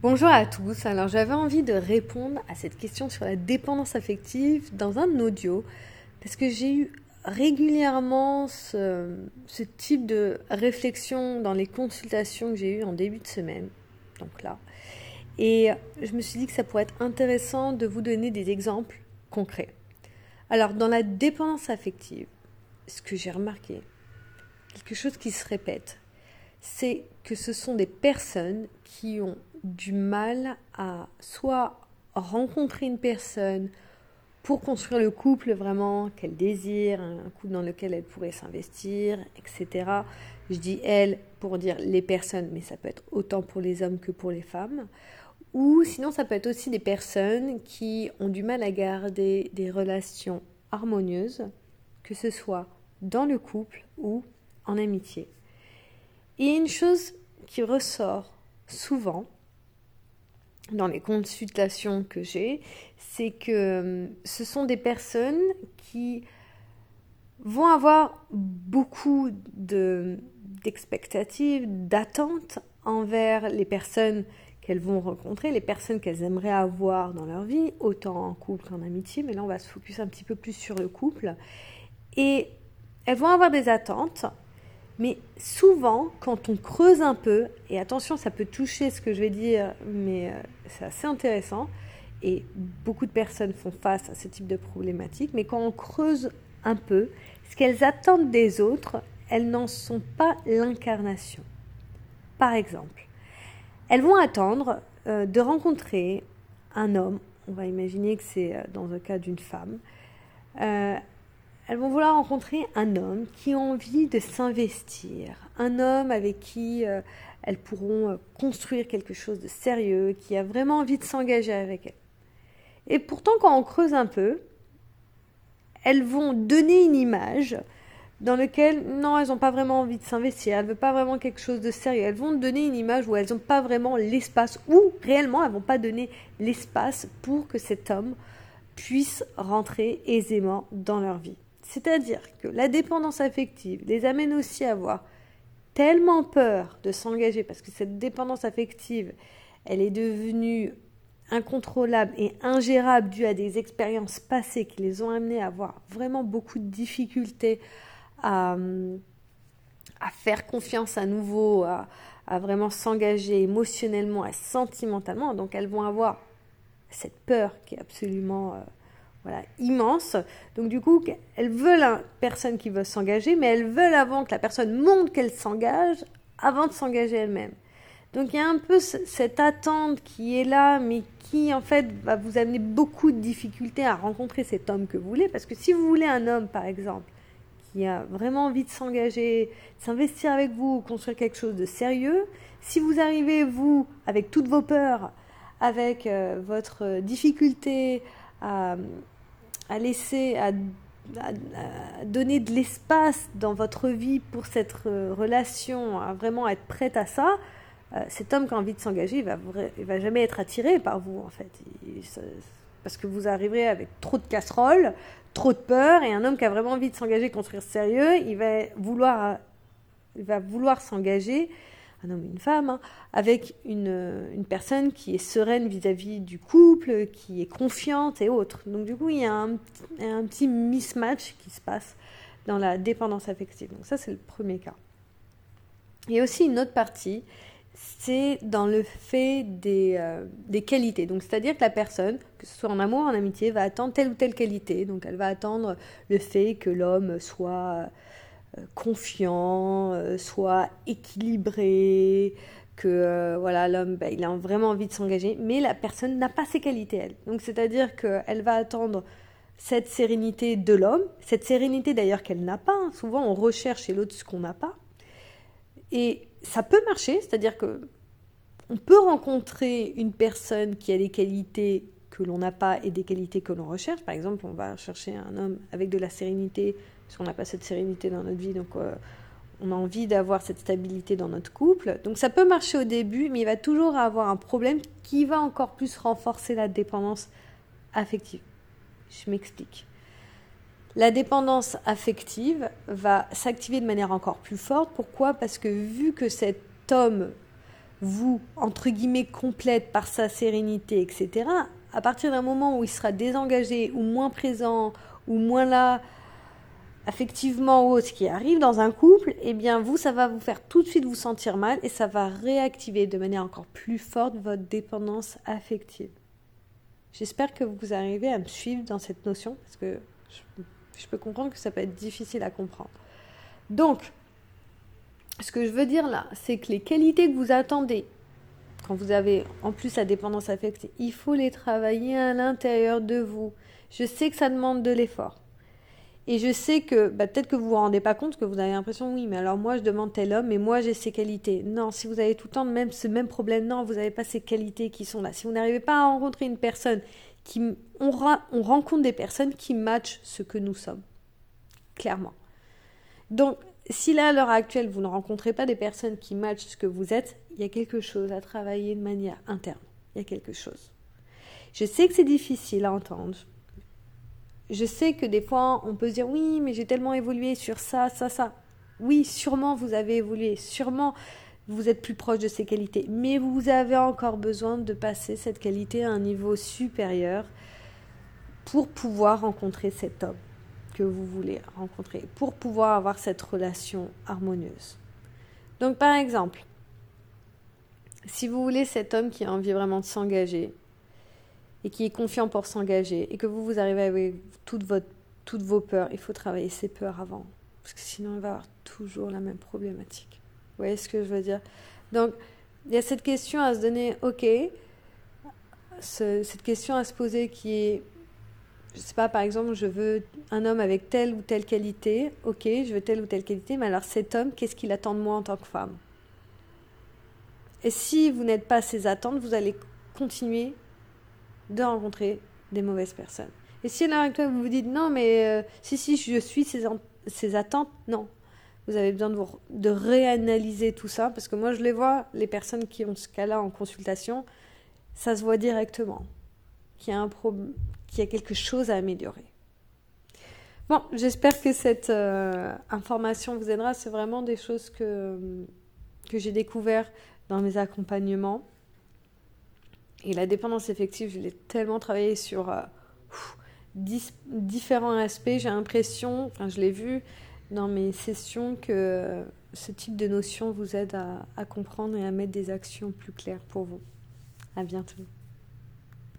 Bonjour à tous, alors j'avais envie de répondre à cette question sur la dépendance affective dans un audio parce que j'ai eu régulièrement ce, type de réflexion dans les consultations que j'ai eues en début de semaine, donc là. Et je me suis dit que ça pourrait être intéressant de vous donner des exemples concrets. Alors dans la dépendance affective, ce que j'ai remarqué, quelque chose qui se répète, c'est que ce sont des personnes qui ont du mal à soit rencontrer une personne pour construire le couple vraiment qu'elle désire, un couple dans lequel elle pourrait s'investir, etc. Je dis elle pour dire les personnes, mais ça peut être autant pour les hommes que pour les femmes. Ou sinon, ça peut être aussi des personnes qui ont du mal à garder des relations harmonieuses, que ce soit dans le couple ou en amitié. Et une chose qui ressort souvent, dans les consultations que j'ai, c'est que euh, ce sont des personnes qui vont avoir beaucoup d'expectatives, d'attentes envers les personnes qu'elles vont rencontrer, les personnes qu'elles aimeraient avoir dans leur vie, autant en couple qu'en amitié, mais là on va se focus un petit peu plus sur le couple. Et elles vont avoir des attentes mais souvent, quand on creuse un peu, et attention, ça peut toucher ce que je vais dire, mais euh, c'est assez intéressant, et beaucoup de personnes font face à ce type de problématique, mais quand on creuse un peu, ce qu'elles attendent des autres, elles n'en sont pas l'incarnation. Par exemple, elles vont attendre euh, de rencontrer un homme, on va imaginer que c'est euh, dans le cas d'une femme, elles vont vouloir rencontrer un homme qui a envie de s'investir, un homme avec qui euh, elles pourront euh, construire quelque chose de sérieux, qui a vraiment envie de s'engager avec elles. Et pourtant, quand on creuse un peu, elles vont donner une image dans laquelle, non, elles n'ont pas vraiment envie de s'investir, elles ne veulent pas vraiment quelque chose de sérieux. Elles vont donner une image où elles n'ont pas vraiment l'espace, ou réellement, elles ne vont pas donner l'espace pour que cet homme puisse rentrer aisément dans leur vie. C'est-à-dire que la dépendance affective les amène aussi à avoir tellement peur de s'engager parce que cette dépendance affective, elle est devenue incontrôlable et ingérable due à des expériences passées qui les ont amenés à avoir vraiment beaucoup de difficultés à, à faire confiance à nouveau, à, à vraiment s'engager émotionnellement et sentimentalement. Donc elles vont avoir cette peur qui est absolument euh, voilà, immense. Donc du coup, elles veulent une personne qui veut s'engager, mais elles veulent avant que la personne montre qu'elle s'engage, avant de s'engager elle-même. Donc il y a un peu cette attente qui est là, mais qui en fait va vous amener beaucoup de difficultés à rencontrer cet homme que vous voulez, parce que si vous voulez un homme, par exemple, qui a vraiment envie de s'engager, s'investir avec vous, construire quelque chose de sérieux, si vous arrivez, vous, avec toutes vos peurs, avec euh, votre difficulté à, laisser, à, donner de l'espace dans votre vie pour cette relation, à vraiment être prête à ça, euh, cet homme qui a envie de s'engager, il va, il va jamais être attiré par vous, en fait. parce que vous arriverez avec trop de casseroles, trop de peur, et un homme qui a vraiment envie de s'engager, construire sérieux, il va vouloir, il va vouloir s'engager un homme et une femme, hein, avec une, une, personne qui est sereine vis-à-vis du couple, qui est confiante et autres. Donc du coup, il y a un, un, petit mismatch qui se passe dans la dépendance affective. Donc ça, c'est le premier cas. Il y a aussi une autre partie, c'est dans le fait des, euh, des qualités. Donc c'est-à-dire que la personne, que ce soit en amour ou en amitié, va attendre telle ou telle qualité. Donc elle va attendre le fait que l'homme soit confiant, euh, soit équilibré, que euh, voilà l'homme ben, il a vraiment envie de s'engager, mais la personne n'a pas ces qualités elle. Donc c'est-à-dire qu'elle va attendre cette sérénité de l'homme, cette sérénité d'ailleurs qu'elle n'a pas. Hein. Souvent on recherche chez l'autre ce qu'on n'a pas, et ça peut marcher, c'est-à-dire que on peut rencontrer une personne qui a des qualités que l'on n'a pas et des qualités que l'on recherche. Par exemple, on va chercher un homme avec de la sérénité, parce qu'on n'a pas cette sérénité dans notre vie, donc euh, on a envie d'avoir cette stabilité dans notre couple. Donc ça peut marcher au début, mais il va toujours avoir un problème qui va encore plus renforcer la dépendance affective. Je m'explique. La dépendance affective va s'activer de manière encore plus forte. Pourquoi? Parce que vu que cet homme vous, entre guillemets, complète par sa sérénité, etc., à partir d'un moment où il sera désengagé ou moins présent ou moins là, affectivement ou ce qui arrive dans un couple, eh bien vous, ça va vous faire tout de suite vous sentir mal et ça va réactiver de manière encore plus forte votre dépendance affective. J'espère que vous arrivez à me suivre dans cette notion parce que je, je peux comprendre que ça peut être difficile à comprendre. Donc, ce que je veux dire là, c'est que les qualités que vous attendez quand vous avez en plus la dépendance affective, il faut les travailler à l'intérieur de vous. Je sais que ça demande de l'effort. Et je sais que bah, peut-être que vous vous rendez pas compte, que vous avez l'impression, oui, mais alors moi je demande tel homme, mais moi j'ai ces qualités. Non, si vous avez tout le temps même, ce même problème, non, vous n'avez pas ces qualités qui sont là. Si vous n'arrivez pas à rencontrer une personne qui. On, on rencontre des personnes qui matchent ce que nous sommes. Clairement. Donc, si là, à l'heure actuelle, vous ne rencontrez pas des personnes qui matchent ce que vous êtes, il y a quelque chose à travailler de manière interne. Il y a quelque chose. Je sais que c'est difficile à entendre. Je sais que des fois, on peut se dire oui, mais j'ai tellement évolué sur ça, ça, ça. Oui, sûrement vous avez évolué, sûrement vous êtes plus proche de ces qualités, mais vous avez encore besoin de passer cette qualité à un niveau supérieur pour pouvoir rencontrer cet homme que vous voulez rencontrer pour pouvoir avoir cette relation harmonieuse. Donc par exemple, si vous voulez cet homme qui a envie vraiment de s'engager et qui est confiant pour s'engager et que vous, vous arrivez avec toute votre, toutes vos peurs, il faut travailler ses peurs avant. Parce que sinon, il va avoir toujours la même problématique. Vous voyez ce que je veux dire? Donc, il y a cette question à se donner, ok, cette question à se poser qui est je sais pas, par exemple, je veux un homme avec telle ou telle qualité, ok, je veux telle ou telle qualité, mais alors cet homme, qu'est-ce qu'il attend de moi en tant que femme? Et si vous n'êtes pas à ces attentes, vous allez continuer de rencontrer des mauvaises personnes. Et si à l'heure vous vous dites non, mais euh, si, si, je suis ces, ces attentes, non. Vous avez besoin de, de réanalyser tout ça, parce que moi je les vois, les personnes qui ont ce cas-là en consultation, ça se voit directement qu'il y a un problème qu'il y a quelque chose à améliorer. Bon, j'espère que cette euh, information vous aidera. C'est vraiment des choses que, que j'ai découvert dans mes accompagnements. Et la dépendance effective, je l'ai tellement travaillé sur euh, différents aspects. J'ai l'impression, enfin je l'ai vu dans mes sessions, que ce type de notion vous aide à, à comprendre et à mettre des actions plus claires pour vous. À bientôt.